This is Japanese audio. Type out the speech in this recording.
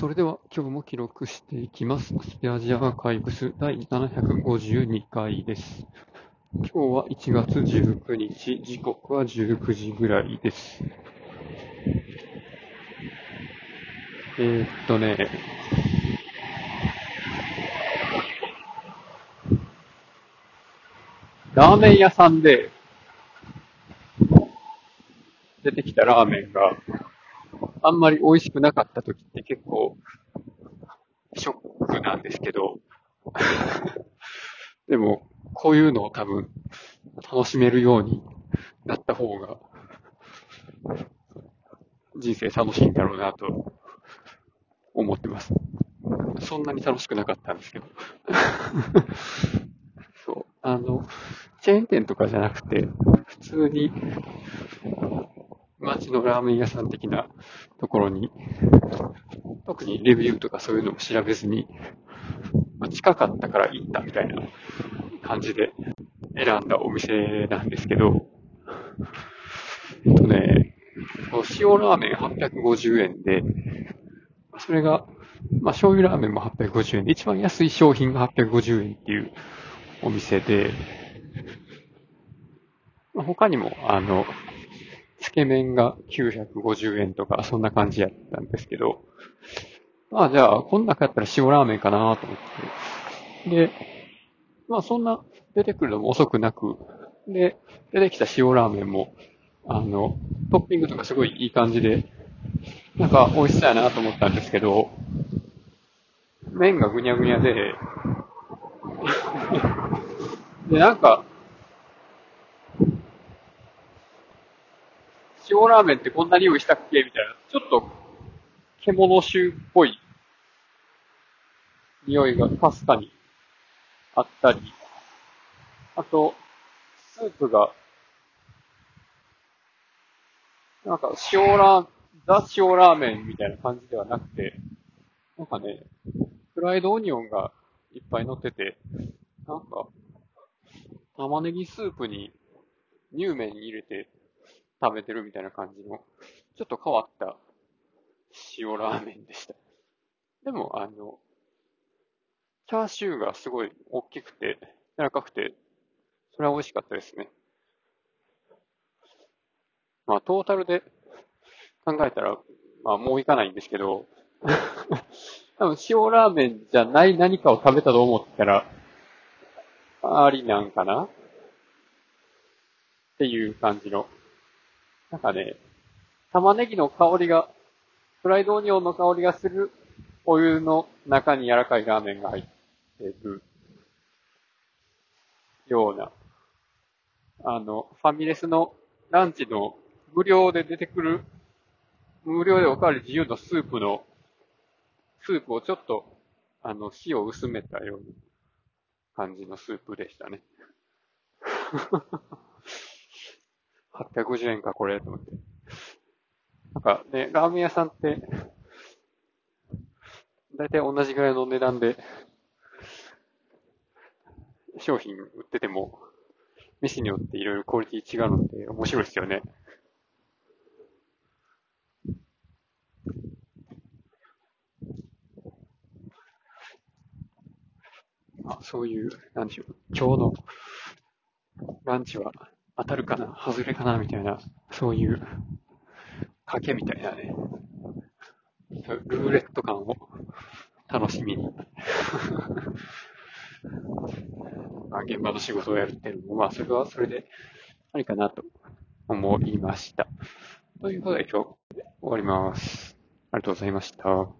それでは今日も記録していきます。スペアジアアーカイブス第752回です。今日は1月19日、時刻は19時ぐらいです。えー、っとね、ラーメン屋さんで出てきたラーメンがあんまり美味しくなかった時って結構ショックなんですけど、でもこういうのを多分楽しめるようになった方が人生楽しいんだろうなと思ってます。そんなに楽しくなかったんですけど。そう。あの、チェーン店とかじゃなくて、普通に街のラーメン屋さん的なところに、特にレビューとかそういうのも調べずに、まあ近かったから行ったみたいな感じで選んだお店なんですけど、えっとね、塩ラーメン850円で、それが、まあ醤油ラーメンも850円で、一番安い商品が850円っていうお店で、まあ他にも、あの、つけ麺が950円とか、そんな感じやったんですけど、まあじゃあ、こん中やったら塩ラーメンかなと思って。で、まあそんな出てくるのも遅くなく、で、出てきた塩ラーメンも、あの、トッピングとかすごいいい感じで、なんか美味しそうやなと思ったんですけど、麺がぐにゃぐにゃで、で、なんか、塩ラーメンってこんな匂いしたっけ？みたいな、ちょっと、獣臭っぽい匂いがかすかにあったり、あと、スープが、なんか塩ラー、ザ塩ラーメンみたいな感じではなくて、なんかね、フライドオニオンがいっぱい乗ってて、なんか、玉ねぎスープに乳麺に入れて食べてるみたいな感じの、ちょっと変わった塩ラーメンでした。でも、あの、チャーシューがすごい大きくて、柔らかくて、それは美味しかったですね。まあ、トータルで考えたら、まあ、もういかないんですけど、多分塩ラーメンじゃない何かを食べたと思ったら、ありなんかな？っていう感じの。なんかね、玉ねぎの香りが、フライドオニオンの香りがするお湯の中に柔らかいラーメンが入ってるような、あの、ファミレスのランチの無料で出てくる、無料でおかわり自由のスープの、スープをちょっと、あの、塩を薄めたような感じのスープでしたね。850円か、これ、と思って。なんかね、ラーメン屋さんって、だいたい同じぐらいの値段で、商品売ってても、店によっていろいろクオリティ違うので面白いですよね。あ、そういう、なんでしょう、今日のランチは当たるかな外れかなみたいな、そういう賭けみたいなね、ルーレット感を楽しみに まあ、現場の仕事をやるっていうのも、まあ、それはそれでありかなと思いました。ということで今日終わります。ありがとうございました。